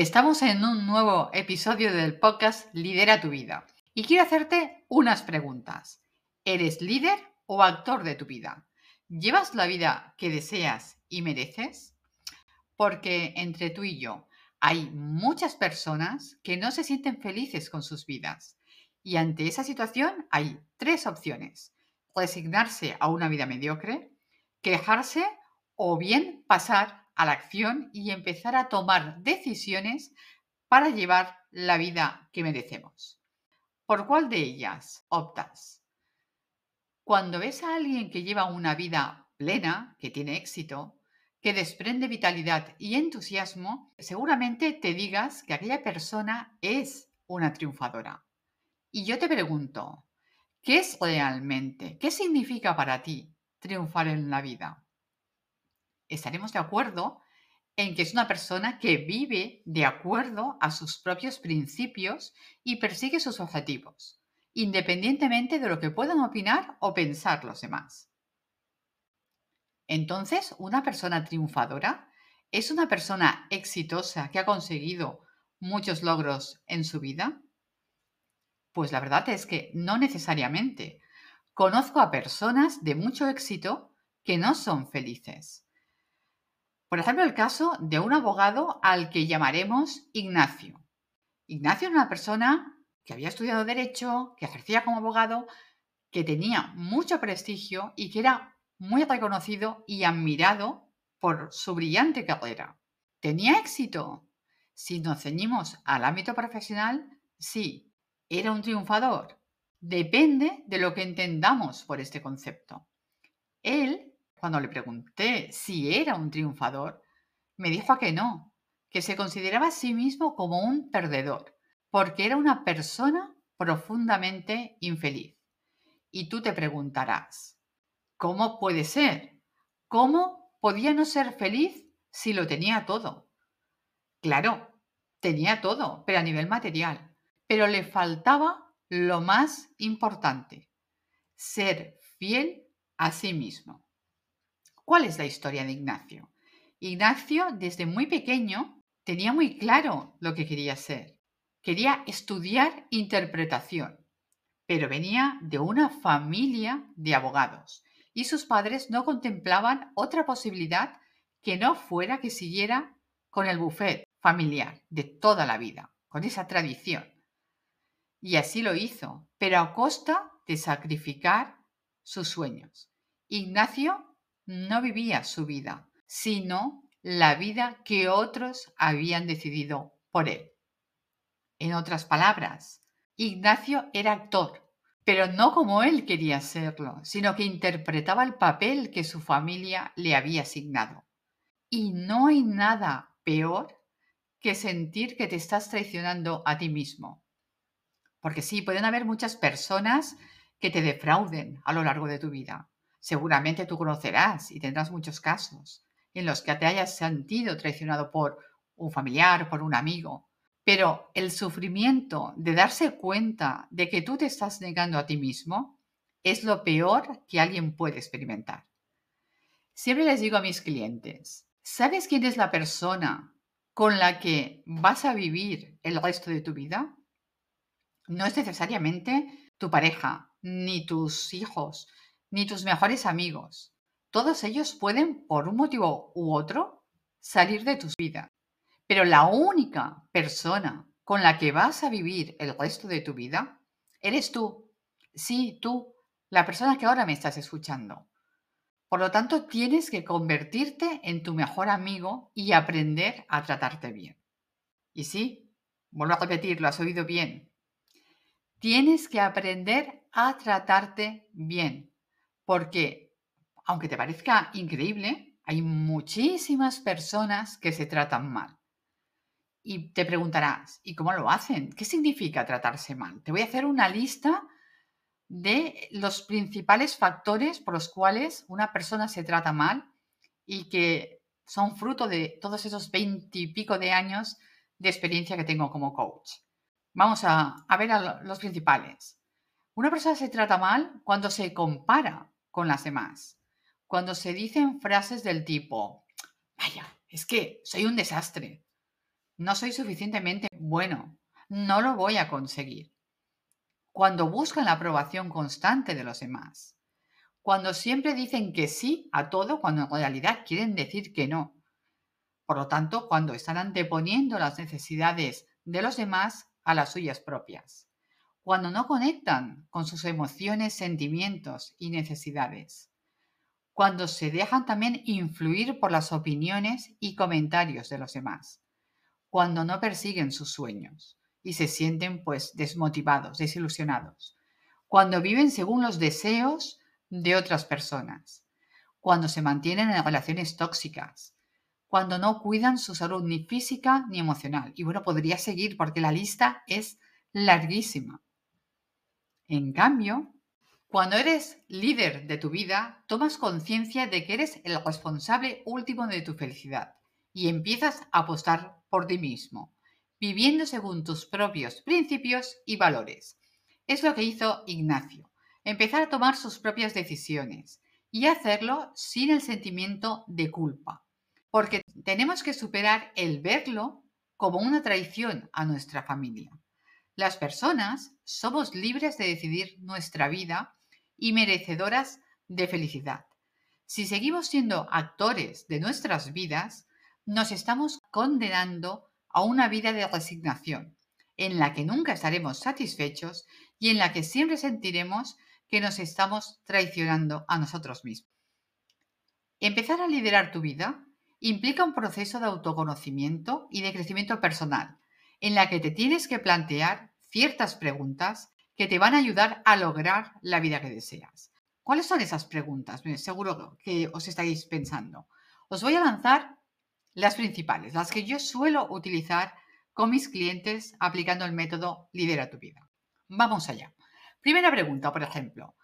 Estamos en un nuevo episodio del podcast Lidera tu vida y quiero hacerte unas preguntas. ¿Eres líder o actor de tu vida? ¿Llevas la vida que deseas y mereces? Porque entre tú y yo hay muchas personas que no se sienten felices con sus vidas y ante esa situación hay tres opciones. Resignarse a una vida mediocre, quejarse o bien pasar a la acción y empezar a tomar decisiones para llevar la vida que merecemos. ¿Por cuál de ellas optas? Cuando ves a alguien que lleva una vida plena, que tiene éxito, que desprende vitalidad y entusiasmo, seguramente te digas que aquella persona es una triunfadora. Y yo te pregunto, ¿qué es realmente? ¿Qué significa para ti triunfar en la vida? Estaremos de acuerdo en que es una persona que vive de acuerdo a sus propios principios y persigue sus objetivos, independientemente de lo que puedan opinar o pensar los demás. Entonces, una persona triunfadora es una persona exitosa que ha conseguido muchos logros en su vida. Pues la verdad es que no necesariamente. Conozco a personas de mucho éxito que no son felices por ejemplo, el caso de un abogado al que llamaremos Ignacio. Ignacio era una persona que había estudiado derecho, que ejercía como abogado, que tenía mucho prestigio y que era muy reconocido y admirado por su brillante carrera. ¿Tenía éxito? Si nos ceñimos al ámbito profesional, sí. ¿Era un triunfador? Depende de lo que entendamos por este concepto. Él cuando le pregunté si era un triunfador, me dijo que no, que se consideraba a sí mismo como un perdedor, porque era una persona profundamente infeliz. Y tú te preguntarás, ¿cómo puede ser? ¿Cómo podía no ser feliz si lo tenía todo? Claro, tenía todo, pero a nivel material. Pero le faltaba lo más importante, ser fiel a sí mismo. ¿Cuál es la historia de Ignacio? Ignacio desde muy pequeño tenía muy claro lo que quería ser. Quería estudiar interpretación, pero venía de una familia de abogados y sus padres no contemplaban otra posibilidad que no fuera que siguiera con el buffet familiar de toda la vida, con esa tradición. Y así lo hizo, pero a costa de sacrificar sus sueños. Ignacio no vivía su vida, sino la vida que otros habían decidido por él. En otras palabras, Ignacio era actor, pero no como él quería serlo, sino que interpretaba el papel que su familia le había asignado. Y no hay nada peor que sentir que te estás traicionando a ti mismo. Porque sí, pueden haber muchas personas que te defrauden a lo largo de tu vida. Seguramente tú conocerás y tendrás muchos casos en los que te hayas sentido traicionado por un familiar, por un amigo. Pero el sufrimiento de darse cuenta de que tú te estás negando a ti mismo es lo peor que alguien puede experimentar. Siempre les digo a mis clientes, ¿sabes quién es la persona con la que vas a vivir el resto de tu vida? No es necesariamente tu pareja, ni tus hijos, ni tus mejores amigos. Todos ellos pueden, por un motivo u otro, salir de tu vida. Pero la única persona con la que vas a vivir el resto de tu vida eres tú. Sí, tú, la persona que ahora me estás escuchando. Por lo tanto, tienes que convertirte en tu mejor amigo y aprender a tratarte bien. Y sí, vuelvo a repetir, lo has oído bien. Tienes que aprender a tratarte bien porque, aunque te parezca increíble, hay muchísimas personas que se tratan mal. Y te preguntarás, ¿y cómo lo hacen? ¿Qué significa tratarse mal? Te voy a hacer una lista de los principales factores por los cuales una persona se trata mal y que son fruto de todos esos veintipico de años de experiencia que tengo como coach. Vamos a, a ver a los principales. Una persona se trata mal cuando se compara con las demás, cuando se dicen frases del tipo, vaya, es que soy un desastre, no soy suficientemente bueno, no lo voy a conseguir. Cuando buscan la aprobación constante de los demás. Cuando siempre dicen que sí a todo cuando en realidad quieren decir que no. Por lo tanto, cuando están anteponiendo las necesidades de los demás a las suyas propias. Cuando no conectan con sus emociones, sentimientos y necesidades. Cuando se dejan también influir por las opiniones y comentarios de los demás cuando no persiguen sus sueños y se sienten pues desmotivados, desilusionados, cuando viven según los deseos de otras personas, cuando se mantienen en relaciones tóxicas, cuando no cuidan su salud ni física ni emocional. Y bueno, podría seguir porque la lista es larguísima. En cambio, cuando eres líder de tu vida, tomas conciencia de que eres el responsable último de tu felicidad y empiezas a apostar por ti mismo, viviendo según tus propios principios y valores. Es lo que hizo Ignacio, empezar a tomar sus propias decisiones y hacerlo sin el sentimiento de culpa, porque tenemos que superar el verlo como una traición a nuestra familia. Las personas somos libres de decidir nuestra vida y merecedoras de felicidad. Si seguimos siendo actores de nuestras vidas, nos estamos condenando a una vida de resignación, en la que nunca estaremos satisfechos y en la que siempre sentiremos que nos estamos traicionando a nosotros mismos. Empezar a liderar tu vida implica un proceso de autoconocimiento y de crecimiento personal, en la que te tienes que plantear ciertas preguntas que te van a ayudar a lograr la vida que deseas. ¿Cuáles son esas preguntas? Seguro que os estáis pensando. Os voy a lanzar las principales, las que yo suelo utilizar con mis clientes aplicando el método Lidera tu vida. Vamos allá. Primera pregunta, por ejemplo,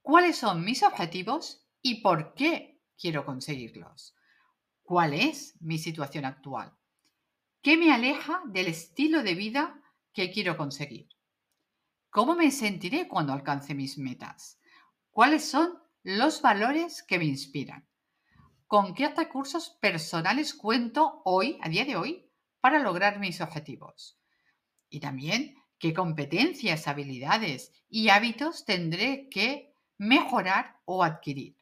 ¿cuáles son mis objetivos y por qué quiero conseguirlos? ¿Cuál es mi situación actual? ¿Qué me aleja del estilo de vida que quiero conseguir? ¿Cómo me sentiré cuando alcance mis metas? ¿Cuáles son los valores que me inspiran? con qué recursos personales cuento hoy, a día de hoy, para lograr mis objetivos. Y también qué competencias, habilidades y hábitos tendré que mejorar o adquirir.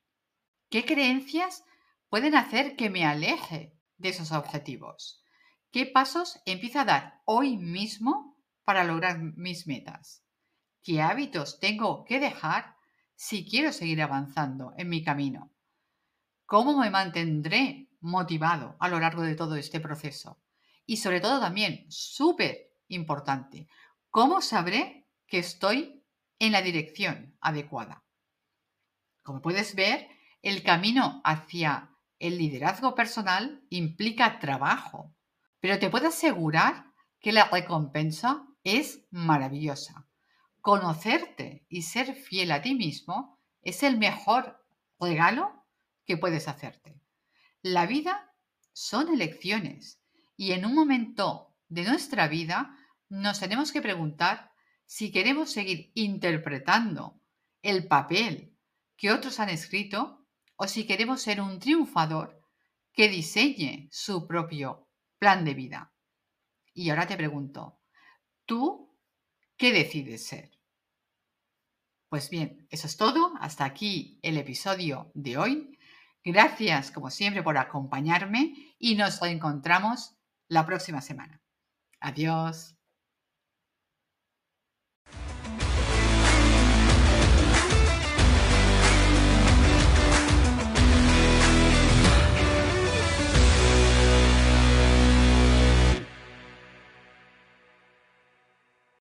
¿Qué creencias pueden hacer que me aleje de esos objetivos? ¿Qué pasos empiezo a dar hoy mismo para lograr mis metas? ¿Qué hábitos tengo que dejar si quiero seguir avanzando en mi camino? ¿Cómo me mantendré motivado a lo largo de todo este proceso? Y sobre todo también, súper importante, ¿cómo sabré que estoy en la dirección adecuada? Como puedes ver, el camino hacia el liderazgo personal implica trabajo, pero te puedo asegurar que la recompensa es maravillosa. Conocerte y ser fiel a ti mismo es el mejor regalo que puedes hacerte. La vida son elecciones y en un momento de nuestra vida nos tenemos que preguntar si queremos seguir interpretando el papel que otros han escrito o si queremos ser un triunfador que diseñe su propio plan de vida. Y ahora te pregunto, ¿tú qué decides ser? Pues bien, eso es todo. Hasta aquí el episodio de hoy. Gracias, como siempre, por acompañarme y nos reencontramos la próxima semana. Adiós.